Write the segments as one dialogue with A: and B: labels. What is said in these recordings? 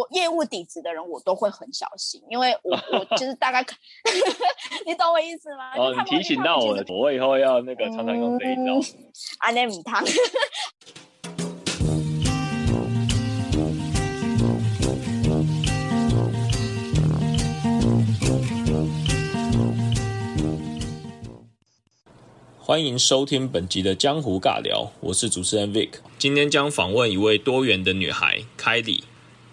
A: 我业务底子的人，我都会很小心，因为我我 就是大概，你懂我意思吗？
B: 哦，你提醒到我了，我以后要那个常常用这一招。
A: 阿汤。
B: 欢迎收听本集的江湖尬聊，我是主持人 Vic。今天将访问一位多元的女孩凯里。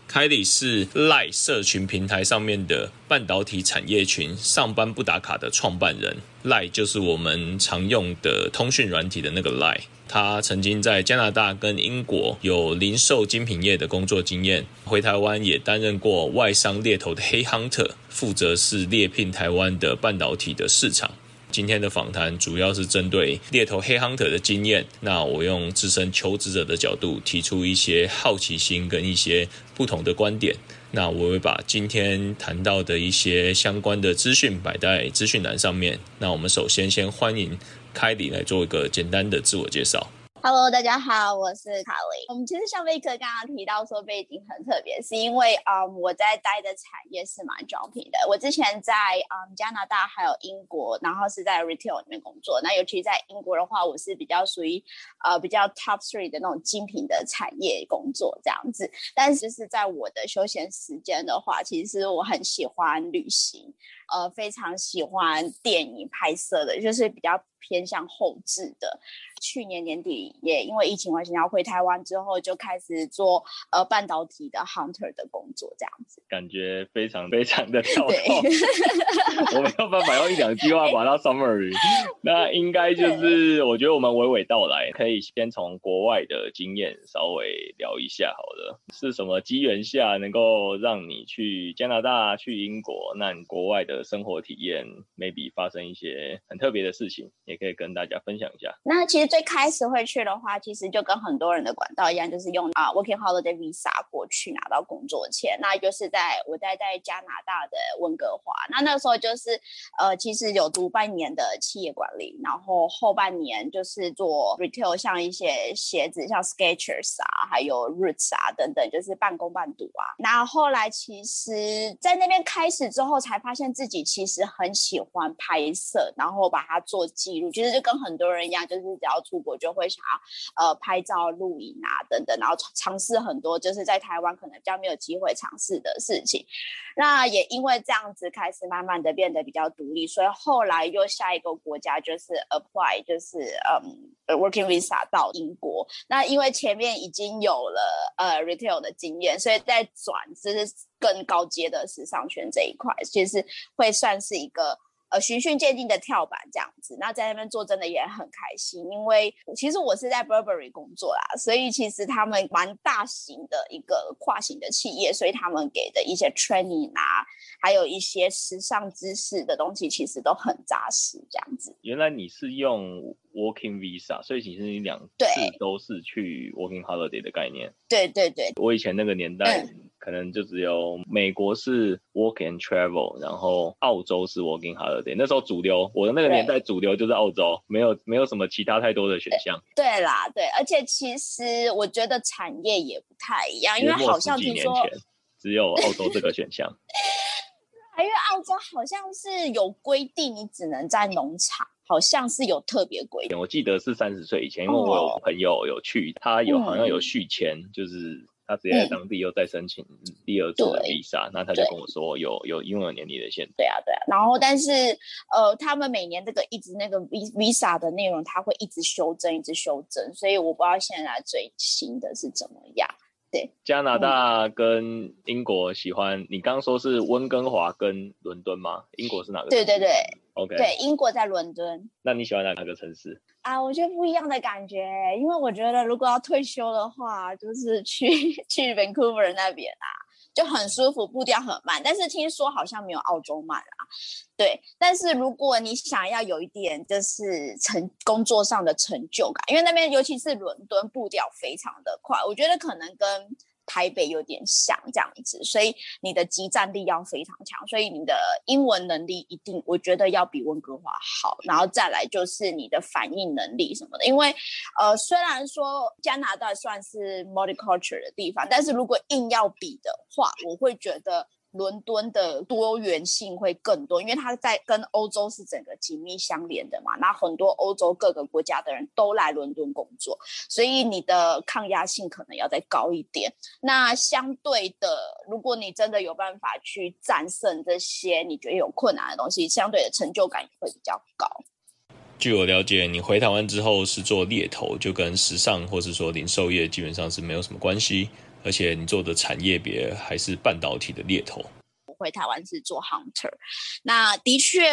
B: 凯里是赖社群平台上面的半导体产业群上班不打卡的创办人。赖就是我们常用的通讯软体的那个赖。他曾经在加拿大跟英国有零售精品业的工作经验，回台湾也担任过外商猎头的黑 hunter，负责是猎聘台湾的半导体的市场。今天的访谈主要是针对猎头黑 hunter 的经验，那我用自身求职者的角度提出一些好奇心跟一些不同的观点。那我会把今天谈到的一些相关的资讯摆在资讯栏上面。那我们首先先欢迎凯里来做一个简单的自我介绍。
A: Hello，大家好，我是卡莉。我们其实像贝克刚刚提到说背景很特别，是因为啊我在待的产业是蛮招聘的。我之前在嗯加拿大还有英国，然后是在 retail 里面工作。那尤其在英国的话，我是比较属于呃比较 top three 的那种精品的产业工作这样子。但是是在我的休闲时间的话，其实我很喜欢旅行，呃非常喜欢电影拍摄的，就是比较偏向后置的。去年年底也因为疫情关系，然后回台湾之后就开始做呃半导体的 hunter 的工作，这样子
B: 感觉非常非常的跳脱。我没有办法用一两句话把它 summary。那应该就是我觉得我们娓娓道来，可以先从国外的经验稍微聊一下，好了，是什么机缘下能够让你去加拿大、去英国？那你国外的生活体验，maybe 发生一些很特别的事情，也可以跟大家分享一下。
A: 那其实。最开始会去的话，其实就跟很多人的管道一样，就是用啊 working holiday visa 过去拿到工作签。那就是在我在在加拿大的温哥华，那那时候就是呃，其实有读半年的企业管理，然后后半年就是做 retail，像一些鞋子，像 sketchers 啊，还有 Roots 啊等等，就是半工半读啊。那后来其实，在那边开始之后，才发现自己其实很喜欢拍摄，然后把它做记录。其实就跟很多人一样，就是只要出国就会想要呃拍照、录影啊等等，然后尝试很多就是在台湾可能比较没有机会尝试的事情。那也因为这样子开始慢慢的变得比较独立，所以后来又下一个国家就是 apply 就是嗯 working visa 到英国。那因为前面已经有了呃 retail 的经验，所以在转就是更高阶的时尚圈这一块，其实会算是一个。呃，循序渐进的跳板这样子，那在那边做真的也很开心，因为其实我是在 Burberry 工作啦，所以其实他们蛮大型的一个跨型的企业，所以他们给的一些 training 啊，还有一些时尚知识的东西，其实都很扎实这样子。
B: 原来你是用 Working Visa，所以其实你两次都是去 Working Holiday 的概念。
A: 对对对，
B: 我以前那个年代。可能就只有美国是 work and travel，然后澳洲是 working holiday。那时候主流，我的那个年代主流就是澳洲，没有没有什么其他太多的选项。
A: 对啦，对，而且其实我觉得产业也不太一样，因为好像听说
B: 只有澳洲这个选项。
A: 因为澳洲好像是有规定，你只能在农场，好像是有特别规定。
B: 我记得是三十岁以前，因为我有朋友有去，他有好像有续签，就是。他直接在当地又再申请第二次的 visa，那他就跟我说有有因为有年龄的限制。
A: 对啊，对啊。然后但是呃，他们每年这个一直那个 visa 的内容，他会一直修正，一直修正，所以我不知道现在最新的是怎么样。对，
B: 加拿大跟英国喜欢你刚刚说是温哥华跟伦敦吗？英国是哪个？
A: 对对对
B: ，OK。
A: 对，英国在伦敦。
B: 那你喜欢哪个城市？
A: 啊，我觉得不一样的感觉，因为我觉得如果要退休的话，就是去 去 Vancouver 那边啊，就很舒服，步调很慢，但是听说好像没有澳洲慢啊。对，但是如果你想要有一点就是成工作上的成就感，因为那边尤其是伦敦步调非常的快，我觉得可能跟台北有点像这样子，所以你的集战力要非常强，所以你的英文能力一定我觉得要比温哥华好，然后再来就是你的反应能力什么的，因为呃虽然说加拿大算是 multicultural 的地方，但是如果硬要比的话，我会觉得。伦敦的多元性会更多，因为它在跟欧洲是整个紧密相连的嘛。那很多欧洲各个国家的人都来伦敦工作，所以你的抗压性可能要再高一点。那相对的，如果你真的有办法去战胜这些你觉得有困难的东西，相对的成就感也会比较高。
B: 据我了解，你回台湾之后是做猎头，就跟时尚或是说零售业基本上是没有什么关系。而且你做的产业别还是半导体的猎头。
A: 我回台湾是做 hunter，那的确，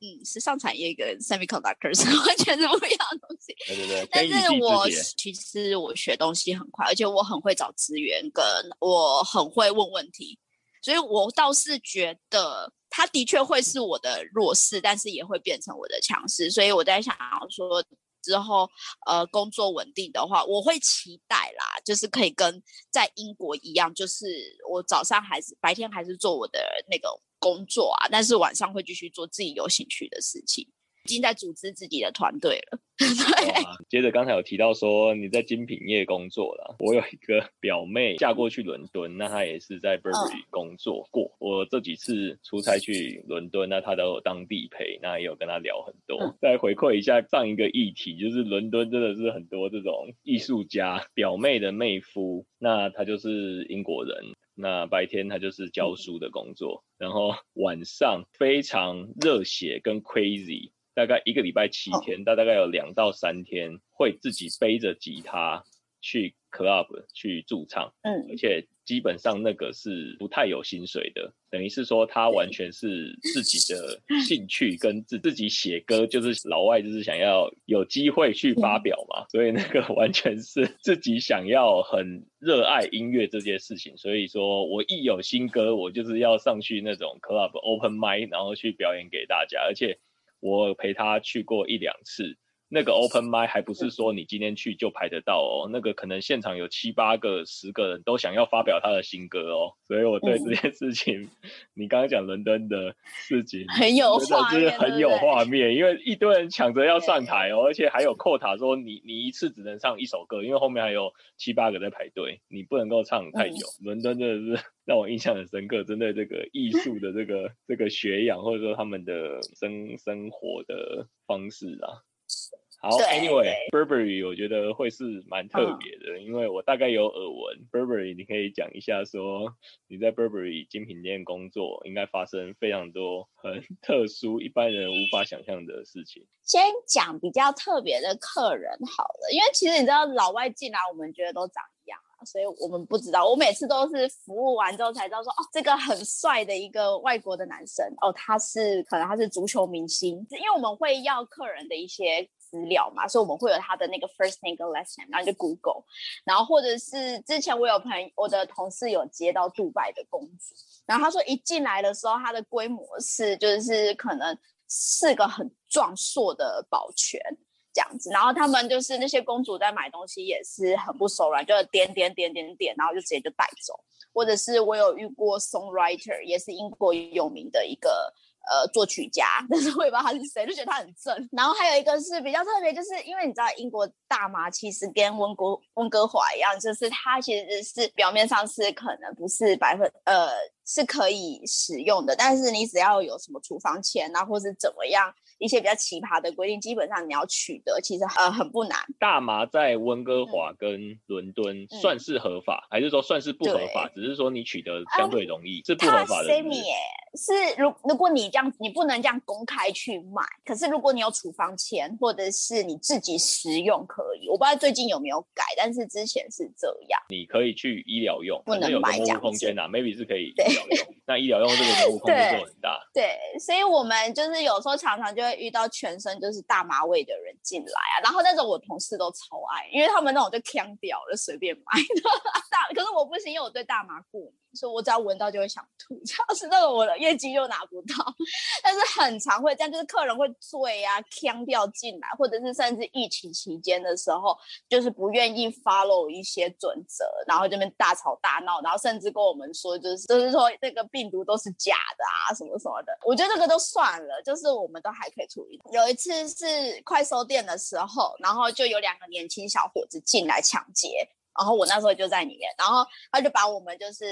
A: 嗯，时尚产业跟 semiconductors 完全是不一样的东西。
B: 对对对。
A: 但是我其实我学东西很快，而且我很会找资源，跟我很会问问题，所以我倒是觉得它的确会是我的弱势，但是也会变成我的强势。所以我在想说。之后，呃，工作稳定的话，我会期待啦，就是可以跟在英国一样，就是我早上还是白天还是做我的那个工作啊，但是晚上会继续做自己有兴趣的事情。已经在组织自己的团队了。对，
B: 接着刚才有提到说你在精品业工作了。我有一个 表妹嫁过去伦敦，那她也是在 Burberry 工作过。我这几次出差去伦敦，那她都有当地陪，那也有跟她聊很多。再回馈一下上一个议题，就是伦敦真的是很多这种艺术家。表妹的妹夫，那他就是英国人，那白天他就是教书的工作，然后晚上非常热血跟 crazy。大概一个礼拜七天，他大概有两到三天会自己背着吉他去 club 去驻唱，嗯，而且基本上那个是不太有薪水的，等于是说他完全是自己的兴趣跟自自己写歌，就是老外就是想要有机会去发表嘛，所以那个完全是自己想要很热爱音乐这件事情，所以说我一有新歌，我就是要上去那种 club open mic，然后去表演给大家，而且。我陪他去过一两次，那个 open m i 还不是说你今天去就排得到哦，那个可能现场有七八个、十个人都想要发表他的新歌哦，所以我对这件事情，你刚刚讲伦敦的事情
A: 很有画面，
B: 很有画面，因为一堆人抢着要上台哦，而且还有扣塔说你你一次只能唱一首歌，因为后面还有七八个在排队，你不能够唱太久。伦敦真的是。让我印象很深刻，针对这个艺术的这个这个学养，或者说他们的生生活的方式啊。好，Anyway，Burberry 我觉得会是蛮特别的，因为我大概有耳闻，Burberry 你可以讲一下，说你在 Burberry 精品店工作，应该发生非常多很特殊、一般人无法想象的事情。
A: 先讲比较特别的客人好了，因为其实你知道，老外进来，我们觉得都长。所以我们不知道，我每次都是服务完之后才知道说，哦，这个很帅的一个外国的男生，哦，他是可能他是足球明星，因为我们会要客人的一些资料嘛，所以我们会有他的那个 first name 跟 last name，然后就 Google，然后或者是之前我有朋，我的同事有接到杜拜的公主，然后他说一进来的时候，他的规模是就是可能是个很壮硕的保全。这样子，然后他们就是那些公主在买东西也是很不手软，就点点点点点，然后就直接就带走。或者是我有遇过 songwriter，也是英国有名的一个呃作曲家，但是我也不知道他是谁，就觉得他很正。然后还有一个是比较特别，就是因为你知道英国大麻其实跟温哥温哥华一样，就是它其实是表面上是可能不是百分呃是可以使用的，但是你只要有什么处方签啊，或是怎么样。一些比较奇葩的规定，基本上你要取得，其实呃很不难。
B: 大麻在温哥华跟伦敦算是合法，还是说算是不合法？只是说你取得相对容易，是不合法的。
A: 是如如果你这样，你不能这样公开去卖。可是如果你有处方签，或者是你自己食用可以。我不知道最近有没有改，但是之前是这样。
B: 你可以去医疗用，
A: 不能买这样
B: 空间呐，maybe 是可以医疗用。那医疗用这个浓雾控制就 很大。
A: 对，所以我们就是有时候常常就会遇到全身就是大麻味的人进来啊，然后那种我同事都超爱，因为他们那种就 can 掉了，随便买大，可是我不行，因为我对大麻过敏。所以我只要闻到就会想吐，这样是那个我的业绩就拿不到。但是很常会这样，就是客人会醉啊、呛掉进来，或者是甚至疫情期间的时候，就是不愿意 follow 一些准则，然后这边大吵大闹，然后甚至跟我们说，就是就是说这个病毒都是假的啊，什么什么的。我觉得这个都算了，就是我们都还可以处理。有一次是快收店的时候，然后就有两个年轻小伙子进来抢劫。然后我那时候就在里面，然后他就把我们就是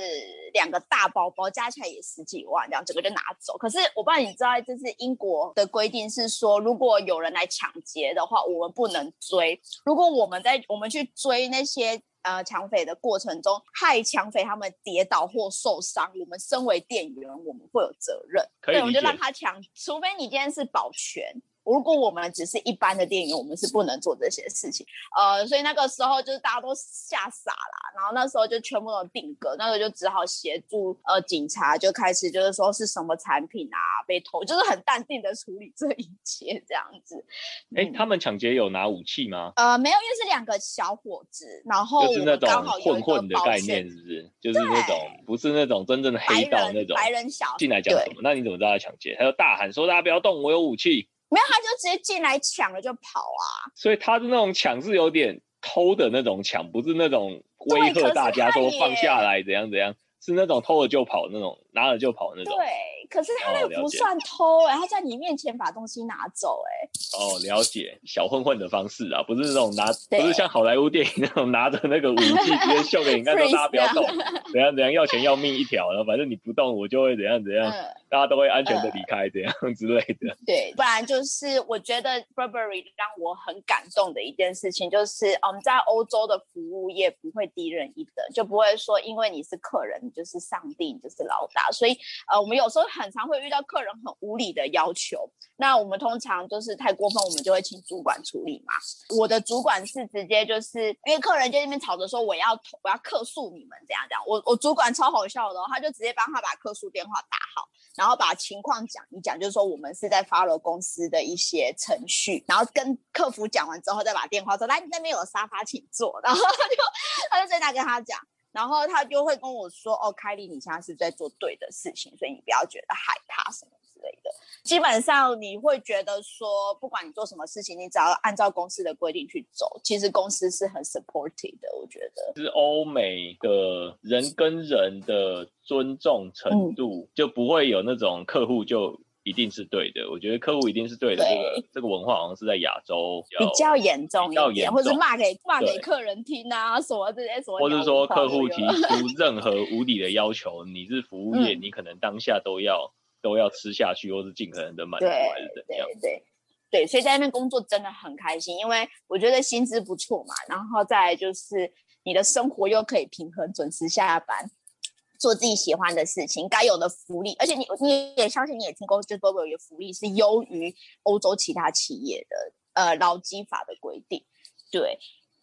A: 两个大包包加起来也十几万，这样整个就拿走。可是我不知道你知道，这是英国的规定是说，如果有人来抢劫的话，我们不能追。如果我们在我们去追那些呃抢匪的过程中，害抢匪他们跌倒或受伤，我们身为店员，我们会有责任。
B: 对，
A: 我们就让他抢，除非你今天是保全。如果我们只是一般的店员，我们是不能做这些事情。呃，所以那个时候就是大家都吓傻了，然后那时候就全部都定格，那个就只好协助呃警察就开始就是说是什么产品啊被偷，就是很淡定的处理这一切这样子。
B: 哎，他们抢劫有拿武器吗？
A: 呃，没有，因为是两个小伙子，然后
B: 就是那种混混的概念，是不是？就是那种不是那种真正的黑道那种
A: 白人小
B: 进来讲什么？那你怎么知道他抢劫？他就大喊说：“大家不要动，我有武器。”
A: 没有，他就直接进来抢了就跑啊！
B: 所以他的那种抢是有点偷的那种抢，不是那种威吓大家说放下来怎样怎样，是那种偷了就跑那种，拿了就跑那种。
A: 对。可是他那个不算偷哎，他在你面前把东西拿走哎。
B: 哦，了解，小混混的方式啊，不是那种拿，不是像好莱坞电影那种拿着那个武器直接秀给你看，说 大家不要动，怎样怎样要钱要命一条，然后反正你不动我就会怎样怎样，大家都会安全的离开这样之类的。
A: 对，不然就是我觉得 Burberry 让我很感动的一件事情，就是我们在欧洲的服务业不会低人一等，就不会说因为你是客人你就是上帝你就是老大，所以呃我们有时候。很常会遇到客人很无理的要求，那我们通常就是太过分，我们就会请主管处理嘛。我的主管是直接就是因为客人在那边吵着说我要我要客诉你们这样怎样，我我主管超好笑的，他就直接帮他把客诉电话打好，然后把情况讲一讲，就是说我们是在 follow 公司的一些程序，然后跟客服讲完之后再把电话说来你那边有沙发请坐，然后他就他就在那跟他讲。然后他就会跟我说：“哦，凯莉，你现在是在做对的事情，所以你不要觉得害怕什么之类的。基本上你会觉得说，不管你做什么事情，你只要按照公司的规定去走，其实公司是很 supportive 的。我觉得
B: 是欧美的人跟人的尊重程度，就不会有那种客户就。”一定是对的，我觉得客户一定是对的。这个这个文化好像是在亚洲
A: 比较严重一点，或者骂给骂给客人听啊，什么这些什么。
B: 或者说客户提出任何无理的要求，你是服务业，你可能当下都要都要吃下去，或是尽可能的满足，还是怎样？
A: 对对，所以在那边工作真的很开心，因为我觉得薪资不错嘛，然后再就是你的生活又可以平衡，准时下班。做自己喜欢的事情，该有的福利，而且你你也相信，你也听过，就 Burberry 的福利是优于欧洲其他企业的，呃，劳基法的规定，对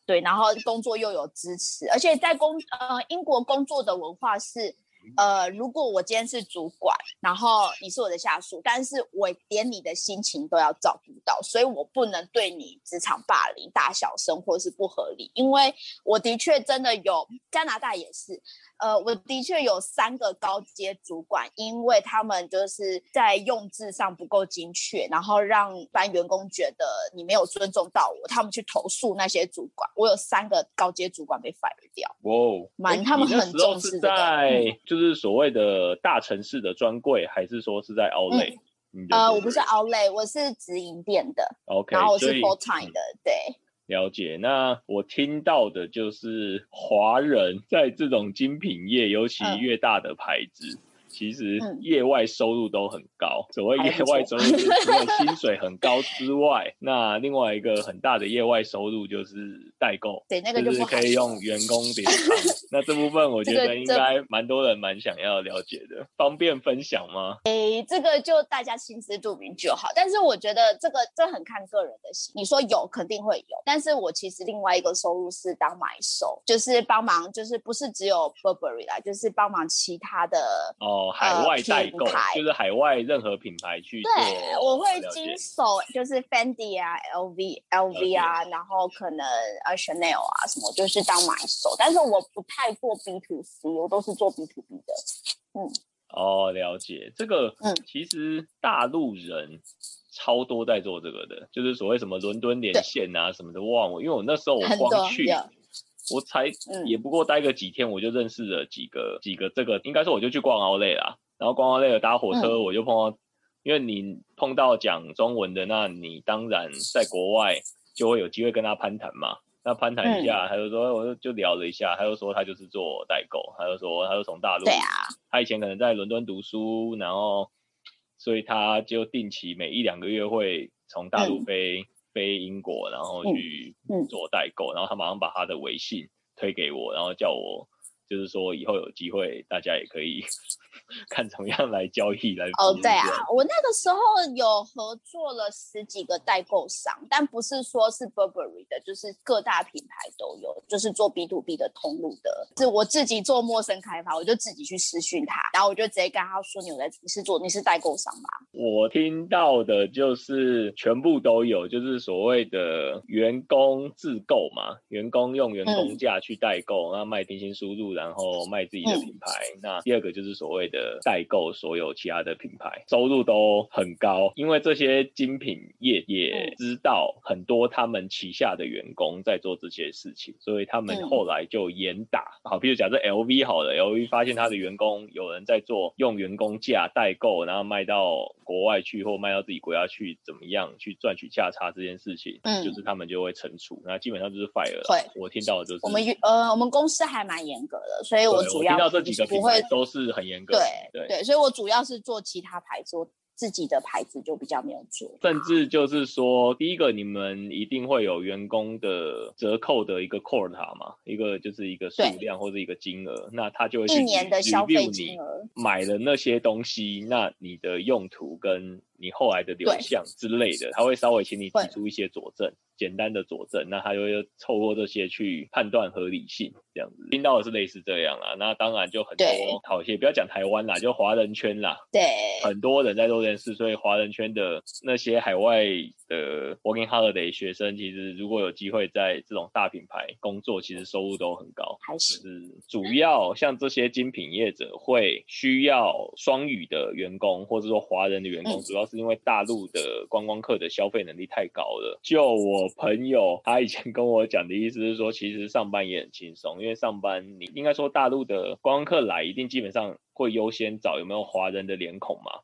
A: 对，然后工作又有支持，而且在工呃英国工作的文化是。呃，如果我今天是主管，然后你是我的下属，但是我连你的心情都要照顾到，所以我不能对你职场霸凌、大小声或是不合理，因为我的确真的有加拿大也是，呃，我的确有三个高阶主管，因为他们就是在用字上不够精确，然后让班员工觉得你没有尊重到我，他们去投诉那些主管，我有三个高阶主管被 fire 掉。哇，蛮他们很重视
B: 在。就是所谓的大城市的专柜，还是说是在 Outlet？
A: 呃，我不是 Outlet，我是直营店的。
B: OK，
A: 然后我是 Full Time 的，对。
B: 了解。那我听到的就是华人在这种精品业，尤其越大的牌子。其实业外收入都很高。所谓业外收入，除了薪水很高之外，那另外一个很大的业外收入就是代购，
A: 对，那个
B: 就是可以用员工点。那这部分我 觉得应该蛮多人蛮想要了解的，方便分享吗？
A: 诶，这个就大家心知肚明就好。但是我觉得这个这很看个人的心。你说有肯定会有，但是我其实另外一个收入是当买手，就是帮忙，就是不是只有 Burberry 啦，就是帮忙其他的。哦。
B: 哦，海外代购就是海外任何品牌去
A: 对，我会经手就是 Fendi 啊，LV LV 啊，然后可能呃 Chanel 啊什么，就是当买手，但是我不太做 B to C，我都是做 B to B 的。嗯，
B: 哦，了解。这个，嗯，其实大陆人超多在做这个的，就是所谓什么伦敦连线啊什么的，忘我，因为我那时候我光去。我才也不过待个几天，我就认识了几个几个这个，应该说我就去逛奥莱啦，然后逛奥莱了搭火车，我就碰到，因为你碰到讲中文的，那你当然在国外就会有机会跟他攀谈嘛。那攀谈一下，他就说，我就就聊了一下，他就说他就是做代购，他就说他就从大陆，
A: 对啊，
B: 他以前可能在伦敦读书，然后所以他就定期每一两个月会从大陆飞。飞英国，然后去做代购，然后他马上把他的微信推给我，然后叫我，就是说以后有机会，大家也可以。看怎么样来交易来
A: 哦，对啊，我那个时候有合作了十几个代购商，但不是说是 Burberry 的，就是各大品牌都有，就是做 B to B 的通路的。是我自己做陌生开发，我就自己去私讯他，然后我就直接跟他说：“你在你是做你是代购商吗？”
B: 我听到的就是全部都有，就是所谓的员工自购嘛，员工用员工价去代购，那卖定薪输入，然后卖自己的品牌。那第二个就是所谓。的代购所有其他的品牌收入都很高，因为这些精品业也知道很多他们旗下的员工在做这些事情，所以他们后来就严打。好，比如假设 LV 好了，LV 发现他的员工有人在做用员工价代购，然后卖到国外去或卖到自己国家去，怎么样去赚取价差这件事情，嗯，就是他们就会惩处，那基本上就是 fire。对，我听到的就是
A: 我们呃，我们公司还蛮严格的，所以我主要
B: 听到这几个品牌都是很严格。
A: 对对，所以我主要是做其他牌子，我自己的牌子就比较没有做。
B: 甚至就是说，第一个你们一定会有员工的折扣的一个 quota 嘛，一个就是一个数量或者一个金额，那他就会
A: 一年的消费金额
B: 买了那些东西，那你的用途跟你后来的流向之类的，他会稍微请你提出一些佐证。简单的佐证，那他就会透过这些去判断合理性，这样子听到的是类似这样啦。那当然就很多好一些，不要讲台湾啦，就华人圈啦，
A: 对，
B: 很多人在做这件事，所以华人圈的那些海外的 working holiday 学生，其实如果有机会在这种大品牌工作，其实收入都很高。
A: 还是
B: 主要像这些精品业者会需要双语的员工，或者说华人的员工，主要是因为大陆的观光客的消费能力太高了。就我。朋友，他以前跟我讲的意思是说，其实上班也很轻松，因为上班你应该说大陆的观光客来，一定基本上会优先找有没有华人的脸孔嘛。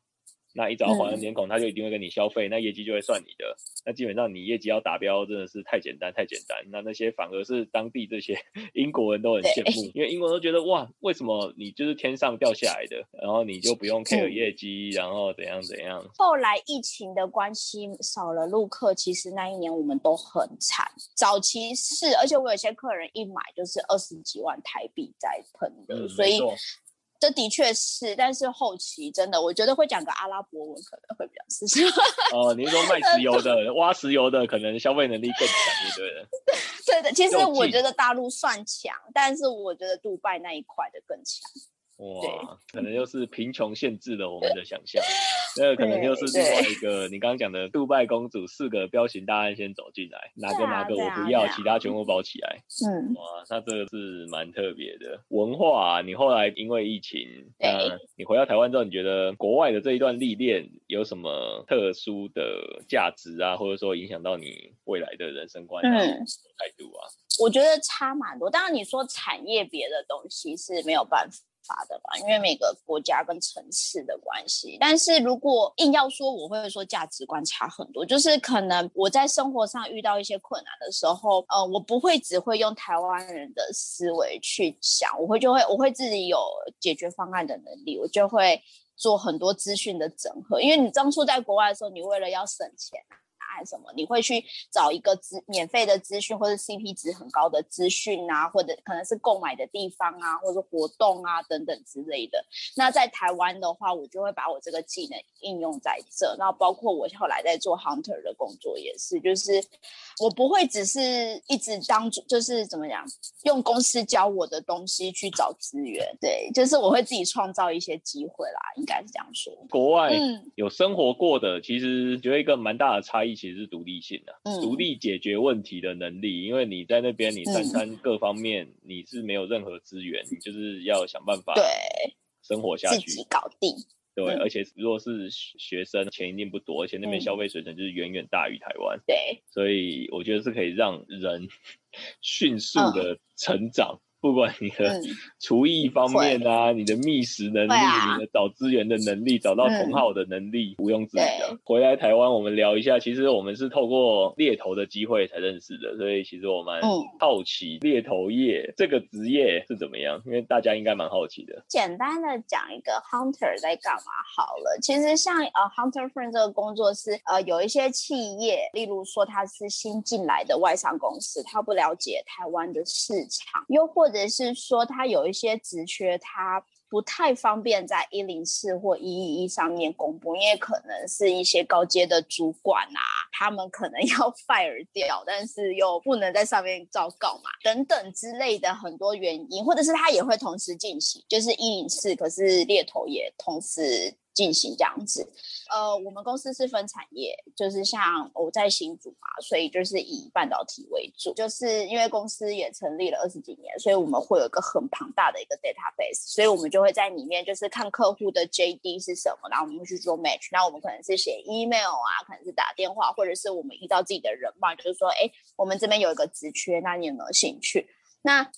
B: 那一找到华人脸孔，他就一定会跟你消费，那业绩就会算你的。那基本上你业绩要达标，真的是太简单太简单。那那些反而是当地这些 英国人都很羡慕，因为英国人都觉得哇，为什么你就是天上掉下来的，然后你就不用 care 业绩，然后怎样怎样。
A: 后来疫情的关系少了陆客，其实那一年我们都很惨。早期是，而且我有些客人一买就是二十几万台币在喷的，所以。这的确是，但是后期真的，我觉得会讲个阿拉伯文可能会比较适合。
B: 哦，你说卖 石油的、挖石油的，可能消费能力更强，对的。
A: 对的，其实我觉得大陆算强，但是我觉得杜拜那一块的更强。
B: 哇，可能又是贫穷限制了我们的想象，那可能就是另外一个你刚刚讲的杜拜公主四个彪形大汉先走进来，哪个哪个我不要，其他全部包起来。嗯，哇，那这个是蛮特别的文化。你后来因为疫情，嗯，你回到台湾之后，你觉得国外的这一段历练有什么特殊的价值啊，或者说影响到你未来的人生观、态度啊？
A: 我觉得差蛮多。当然，你说产业别的东西是没有办法。法的吧，因为每个国家跟城市的关系。但是如果硬要说，我会说价值观差很多。就是可能我在生活上遇到一些困难的时候，呃，我不会只会用台湾人的思维去想，我会就会我会自己有解决方案的能力，我就会做很多资讯的整合。因为你当初在国外的时候，你为了要省钱。什么，你会去找一个资免费的资讯或者 CP 值很高的资讯啊，或者可能是购买的地方啊，或者活动啊等等之类的。那在台湾的话，我就会把我这个技能应用在这，那包括我后来在做 hunter 的工作也是，就是我不会只是一直当就是怎么讲，用公司教我的东西去找资源，对，就是我会自己创造一些机会啦，应该是这样说。
B: 国外有生活过的，其实觉得一个蛮大的差异，其实是独立性的，独立解决问题的能力。因为你在那边，你三餐各方面你是没有任何资源，你就是要想办法
A: 对
B: 生活下去，
A: 自己搞定。
B: 对，而且如果是学生，钱一定不多，而且那边消费水准就是远远大于台湾。
A: 对，
B: 所以我觉得是可以让人 迅速的成长。不管你的厨艺方面啊，你的觅食能力，你的找资源的能力，找到同好的能力，毋庸置疑的。回来台湾，我们聊一下，其实我们是透过猎头的机会才认识的，所以其实我蛮好奇猎头业这个职业是怎么样，因为大家应该蛮好奇的。
A: 简单的讲一个 hunter 在干嘛好了，其实像呃 hunter friend 这个工作是呃有一些企业，例如说他是新进来的外商公司，他不了解台湾的市场，又或或者是说他有一些职缺，他不太方便在一零四或一一一上面公布，因为可能是一些高阶的主管啊，他们可能 要 fire 掉，但是又不能在上面招告嘛，等等之类的很多原因，或者是他也会同时进行，就是一零四，可是猎头也同时。进行这样子，呃，我们公司是分产业，就是像我在新组嘛，所以就是以半导体为主。就是因为公司也成立了二十几年，所以我们会有一个很庞大的一个 database，所以我们就会在里面就是看客户的 JD 是什么，然后我们去做 match。那我们可能是写 email 啊，可能是打电话，或者是我们依照自己的人脉，就是说，哎，我们这边有一个职缺，那你有没有兴趣？那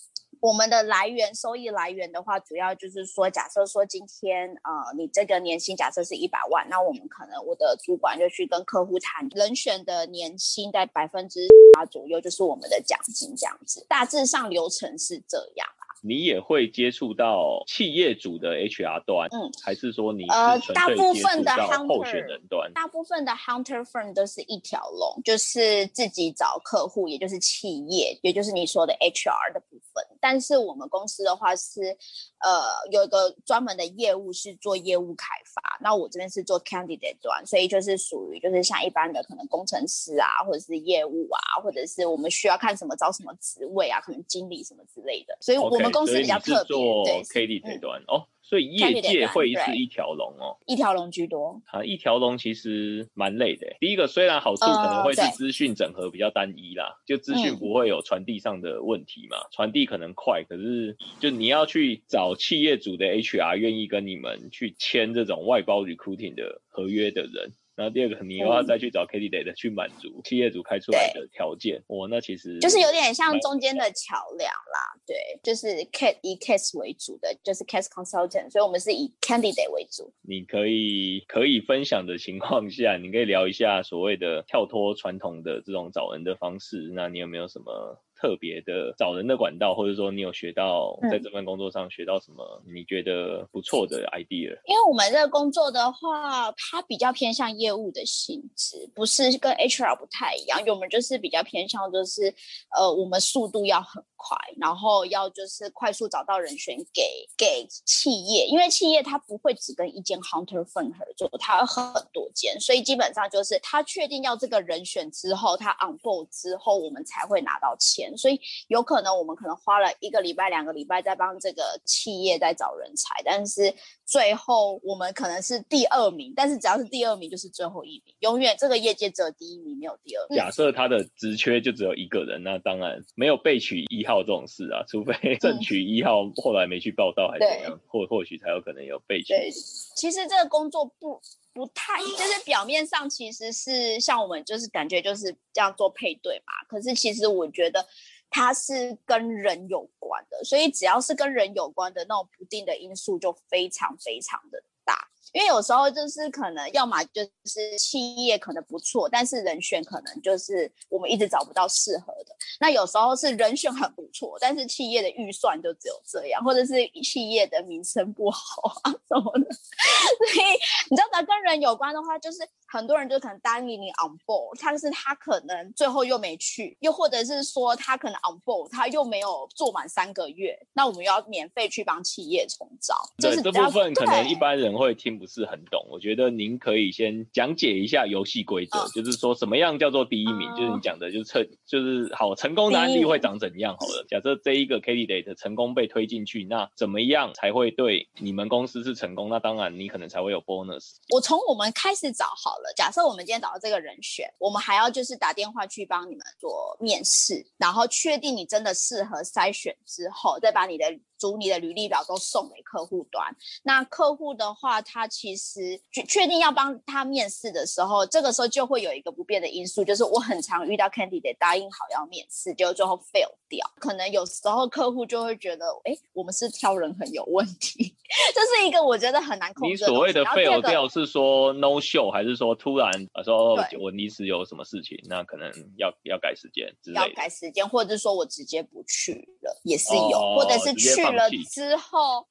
A: 我们的来源收益来源的话，主要就是说，假设说今天呃，你这个年薪假设是一百万，那我们可能我的主管就去跟客户谈人选的年薪在百分之八左右，就是我们的奖金这样子。大致上流程是这样。
B: 你也会接触到企业主的 HR 端，嗯，还是说你
A: 呃，大部分的
B: 候选人端，
A: 大部分的 hunter firm 都是一条龙，就是自己找客户，也就是企业，也就是你说的 HR 的部分。但是我们公司的话是，呃，有一个专门的业务是做业务开发，那我这边是做 candidate 端，所以就是属于就是像一般的可能工程师啊，或者是业务啊，或者是我们需要看什么招什么职位啊，可能经理什么之类的，所以我们。公司比较特别，
B: 做这端哦，所以业界会是一条龙哦，
A: 一条龙居多。
B: 啊，一条龙其实蛮累的。第一个虽然好处可能会是资讯整合比较单一啦，就资讯不会有传递上的问题嘛，传递可能快，可是就你要去找企业主的 H R 愿意跟你们去签这种外包 recruiting 的合约的人。然后第二个，你又要再去找的去满足企业主开出来的条件，哦，那其实
A: 就是有点像中间的桥梁啦。对，就是 case 以 case 为主的，就是 case consultant，所以我们是以 candidate 为主。
B: 你可以可以分享的情况下，你可以聊一下所谓的跳脱传统的这种找人的方式。那你有没有什么？特别的找人的管道，或者说你有学到在这份工作上学到什么你觉得不错的 idea？
A: 因为我们这个工作的话，它比较偏向业务的性质，不是跟 HR 不太一样。因为我们就是比较偏向，就是呃，我们速度要很快，然后要就是快速找到人选给给企业，因为企业它不会只跟一间 hunter firm 合作，它很多间，所以基本上就是他确定要这个人选之后，他 on board 之后，我们才会拿到钱。所以有可能我们可能花了一个礼拜、两个礼拜在帮这个企业在找人才，但是最后我们可能是第二名。但是只要是第二名，就是最后一名，永远这个业界只有第一名，没有第二。
B: 假设他的职缺就只有一个人，那当然没有备取一号这种事啊，除非正取一号后来没去报道还是怎样，或或许才有可能有备取。
A: 对，其实这个工作不不太，就是表面上其实是像我们就是感觉就是这样做配对嘛，可是其实我觉得。它是跟人有关的，所以只要是跟人有关的那种不定的因素就非常非常的大。因为有时候就是可能要么就是企业可能不错，但是人选可能就是我们一直找不到适合的。那有时候是人选很不错，但是企业的预算就只有这样，或者是企业的名声不好啊什么的。所以你知道，跟人有关的话，就是很多人就可能答应你 on board，但是他可能最后又没去，又或者是说他可能 on board，他又没有做满三个月，那我们要免费去帮企业重招。
B: 对这部分可能一般人会听。不是很懂，我觉得您可以先讲解一下游戏规则，就是说什么样叫做第一名，就是你讲的，就是成就是好成功的案例会长怎样？好了，假设这一个 candidate 成功被推进去，那怎么样才会对你们公司是成功？那当然你可能才会有 bonus。
A: 我从我们开始找好了，假设我们今天找到这个人选，我们还要就是打电话去帮你们做面试，然后确定你真的适合筛选之后，再把你的。组你的履历表都送给客户端，那客户的话，他其实确确定要帮他面试的时候，这个时候就会有一个不变的因素，就是我很常遇到 candidate 答应好要面试，结果最后 fail 掉。可能有时候客户就会觉得，哎，我们是挑人很有问题，这是一个我觉得很难控制。
B: 你所谓的 fail 掉是说 no show，还是说突然说我临时有什么事情，那可能要要改时间之类
A: 的？要改时间，或者说我直接不去了，也是有，或者是去。了之后，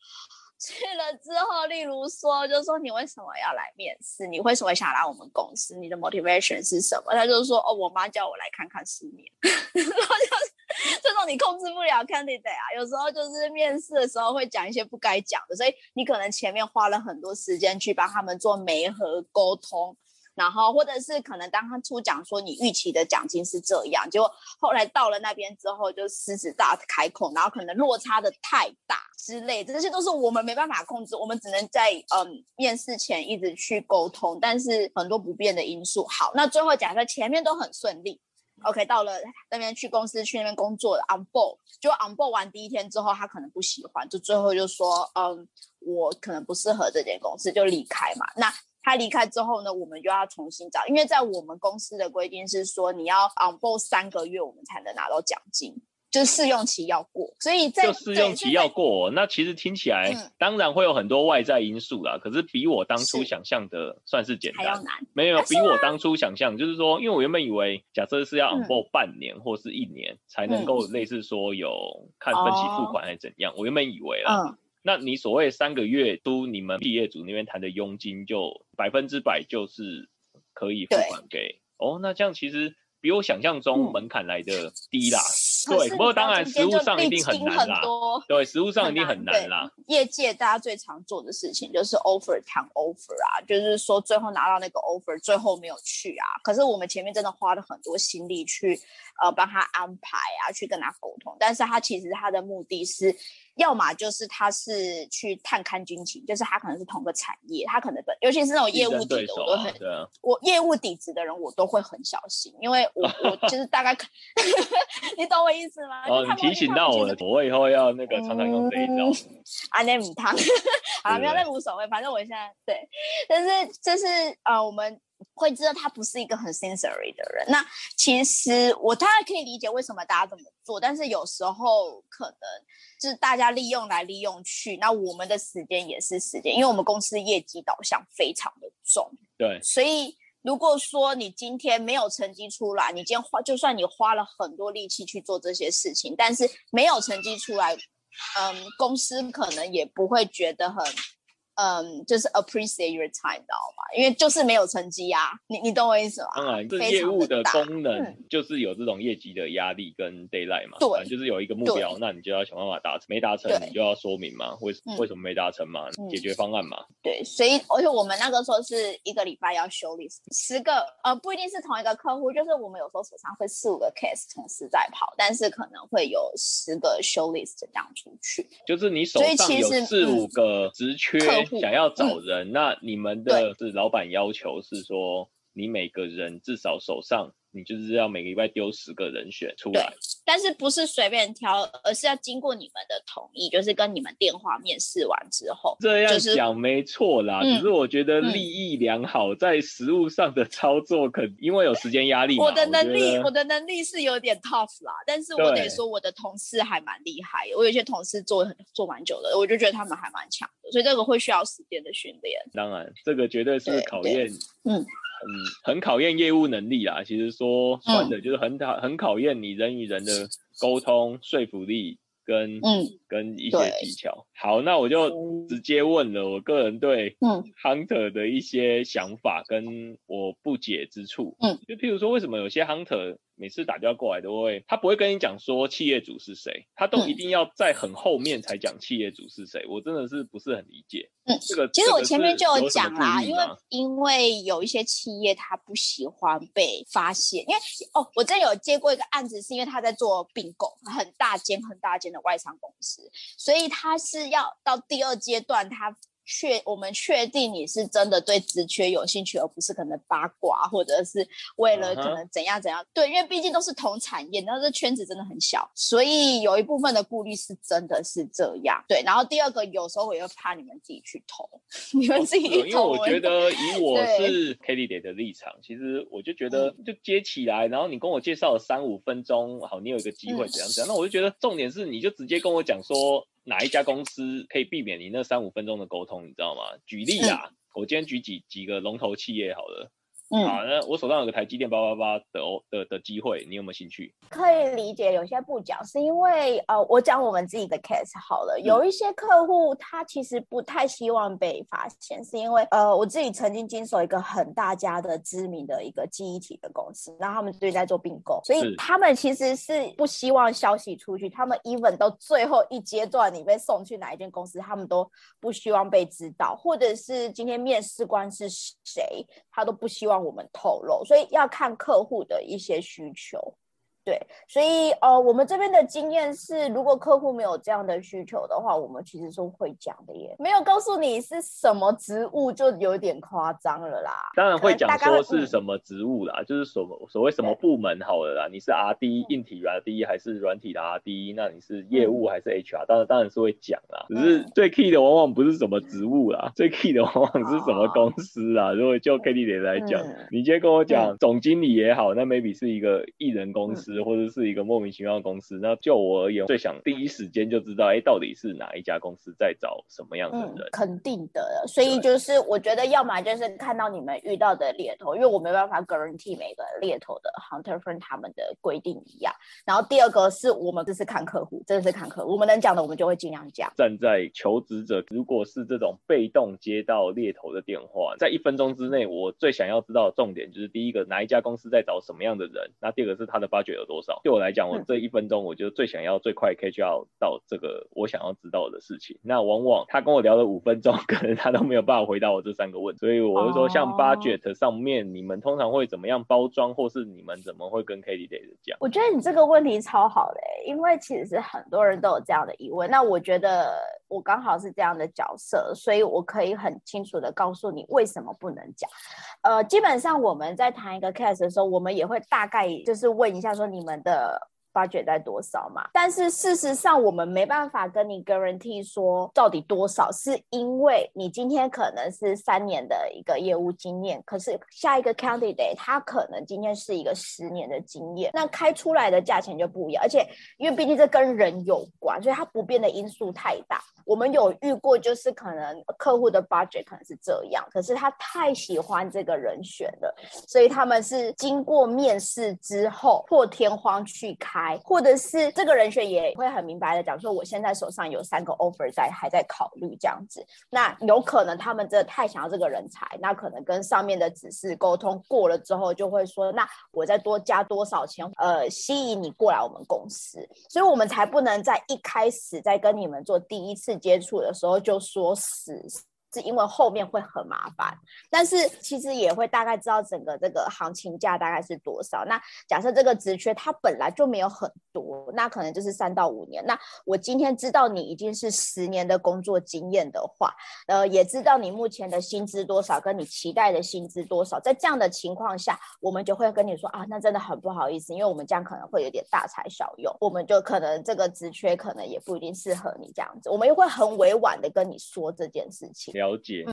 A: 去了之后，例如说，就说你为什么要来面试？你为什么想来我们公司？你的 motivation 是什么？他就说，哦，我妈叫我来看看世面。然后就这种你控制不了 candidate 啊，有时候就是面试的时候会讲一些不该讲的，所以你可能前面花了很多时间去帮他们做媒合沟通。然后，或者是可能当他出讲说你预期的奖金是这样，结果后来到了那边之后就狮子大开口，然后可能落差的太大之类，这些都是我们没办法控制，我们只能在嗯面试前一直去沟通，但是很多不变的因素。好，那最后假设前面都很顺利，OK，到了那边去公司去那边工作，on board，就 on board 完第一天之后，他可能不喜欢，就最后就说嗯，我可能不适合这间公司，就离开嘛。那他离开之后呢，我们就要重新找，因为在我们公司的规定是说，你要 on board 三个月，我们才能拿到奖金，就是试用期要过。所以在
B: 试用期要过，那其实听起来当然会有很多外在因素啦。可是比我当初想象的算是简单，
A: 还要难。
B: 没有，比我当初想象，就是说，因为我原本以为，假设是要 on board 半年或是一年才能够类似说有看分期付款还是怎样，我原本以为啦。那你所谓三个月都你们毕业组那边谈的佣金，就百分之百就是可以付款给哦。那这样其实比我想象中门槛来的低啦。对，不过当然实物上一定很难啦。对，实物上一定很难啦。
A: 业界大家最常做的事情就是 offer 谈 offer 啊，就是说最后拿到那个 offer，最后没有去啊。可是我们前面真的花了很多心力去呃帮他安排啊，去跟他沟通，但是他其实他的目的是。要么就是他是去探勘军情，就是他可能是同个产业，他可能本尤其是那种业务底的，我都很，我业务底子的人我都会很小心，因为我我就 是大概，你懂我意思吗？
B: 哦，你提醒到我了，我以后要那个常常用这一招。
A: 阿内姆汤，好了，没有那无所谓，反正我现在对，但是就是呃，我们。会知道他不是一个很 sensory 的人。那其实我大概可以理解为什么大家这么做，但是有时候可能就是大家利用来利用去。那我们的时间也是时间，因为我们公司业绩导向非常的重。
B: 对，
A: 所以如果说你今天没有成绩出来，你今天花就算你花了很多力气去做这些事情，但是没有成绩出来，嗯，公司可能也不会觉得很。嗯，就是 appreciate your time，知道吗？因为就是没有成绩啊，你你懂我意思吗？
B: 当然，这业务的功能就是有这种业绩的压力跟 d a y l i g h t 嘛，
A: 对，
B: 就是有一个目标，那你就要想办法达成，没达成你就要说明嘛，为为什么没达成嘛，解决方案嘛。
A: 对，所以而且我们那个时候是一个礼拜要修 list 十个，呃，不一定是同一个客户，就是我们有时候手上会四五个 case 同时在跑，但是可能会有十个修 list 这样出去，
B: 就是你手上有四五个职缺。想要找人，那你们的是老板要求是说你每个人至少手上。你就是要每个礼拜丢十个人选出来，
A: 但是不是随便挑，而是要经过你们的同意，就是跟你们电话面试完之后。
B: 这样讲没错啦，只是我觉得利益良好，在实物上的操作，可因为有时间压力。
A: 我的能力，我的能力是有点 tough 啦，但是我得说，我的同事还蛮厉害，我有些同事做做蛮久的，我就觉得他们还蛮强的，所以这个会需要时间的训练。
B: 当然，这个绝对是考验，嗯。嗯，很考验业务能力啦。其实说穿的，就是很考很考验你人与人的沟通说服力跟嗯跟一些技巧。好，那我就直接问了，我个人对嗯 hunter 的一些想法跟我不解之处。嗯，就譬如说，为什么有些 hunter 每次打电话过来都会，他不会跟你讲说企业主是谁，他都一定要在很后面才讲企业主是谁。我真的是不是很理解。嗯，这个
A: 其实我前面就
B: 有
A: 讲啦，因为因为有一些企业他不喜欢被发现，因为哦，我真有接过一个案子，是因为他在做并购，很大间很大间的外商公司，所以他是要到第二阶段他。确，我们确定你是真的对职缺有兴趣，而不是可能八卦，或者是为了可能怎样怎样。对，因为毕竟都是同产业，然后这圈子真的很小，所以有一部分的顾虑是真的是这样。对，然后第二个，有时候我又怕你们自己去投，你们自己投。
B: 因为我觉得以 我是 Kelly 的立场，其实我就觉得就接起来，然后你跟我介绍了三五分钟，好，你有一个机会怎样怎样，那我就觉得重点是你就直接跟我讲说。哪一家公司可以避免你那三五分钟的沟通？你知道吗？举例啊，我今天举几几个龙头企业好了。好，那我手上有个台积电八八八的哦的的机会，你有没有兴趣？
A: 可以理解，有些不讲是因为呃，我讲我们自己的 case 好了。有一些客户他其实不太希望被发现，是因为呃，我自己曾经经手一个很大家的知名的一个记忆体的公司，然后他们最近在做并购，所以他们其实是不希望消息出去。他们 even 到最后一阶段，你被送去哪一间公司，他们都不希望被知道，或者是今天面试官是谁，他都不希望。我们透露，所以要看客户的一些需求。对，所以呃，我们这边的经验是，如果客户没有这样的需求的话，我们其实是会讲的耶。没有告诉你是什么职务，就有点夸张了啦。
B: 当然会讲说是什么职务啦，就是所所谓什么部门好了啦。你是 R D 硬体 R D 还是软体的 R D？那你是业务还是 H R？当然当然是会讲啦。只是最 key 的往往不是什么职务啦，最 key 的往往是什么公司啦。如果就 K D 点来讲，你今天跟我讲总经理也好，那 maybe 是一个艺人公司。或者是一个莫名其妙的公司，那就我而言，最想第一时间就知道，哎，到底是哪一家公司在找什么样的人？
A: 肯定的，所以就是我觉得，要么就是看到你们遇到的猎头，因为我没办法 guarantee 每个猎头的 hunter friend 他们的规定一样。然后第二个是我们这是看客户，真的是看客户，我们能讲的我们就会尽量讲。
B: 站在求职者，如果是这种被动接到猎头的电话，在一分钟之内，我最想要知道的重点就是第一个，哪一家公司在找什么样的人？那第二个是他的 budget 有多少？对我来讲，我这一分钟，我就最想要最快 catch 到这个我想要知道的事情。那往往他跟我聊了五分钟，可能他都没有办法回答我这三个问题。所以我就说，像 budget 上面，你们通常会怎么样包装，或是你们怎么会跟 k a t i e 讲？
A: 我觉得你这个问题超好的，因为其实是很多人都有这样的疑问。那我觉得我刚好是这样的角色，所以我可以很清楚的告诉你为什么不能讲。呃，基本上我们在谈一个 case 的时候，我们也会大概就是问一下说你们的。Budget 在多少嘛？但是事实上，我们没办法跟你 guarantee 说到底多少，是因为你今天可能是三年的一个业务经验，可是下一个 candidate 他可能今天是一个十年的经验，那开出来的价钱就不一样。而且因为毕竟这跟人有关，所以它不变的因素太大。我们有遇过，就是可能客户的 budget 可能是这样，可是他太喜欢这个人选了，所以他们是经过面试之后破天荒去开开。或者是这个人选也会很明白的讲说，我现在手上有三个 offer 在还在考虑这样子，那有可能他们真的太想要这个人才，那可能跟上面的指示沟通过了之后，就会说，那我再多加多少钱，呃，吸引你过来我们公司，所以我们才不能在一开始在跟你们做第一次接触的时候就说死。是因为后面会很麻烦，但是其实也会大概知道整个这个行情价大概是多少。那假设这个职缺它本来就没有很多，那可能就是三到五年。那我今天知道你已经是十年的工作经验的话，呃，也知道你目前的薪资多少，跟你期待的薪资多少，在这样的情况下，我们就会跟你说啊，那真的很不好意思，因为我们这样可能会有点大材小用，我们就可能这个职缺可能也不一定适合你这样子，我们又会很委婉的跟你说这件事情。
B: 了解，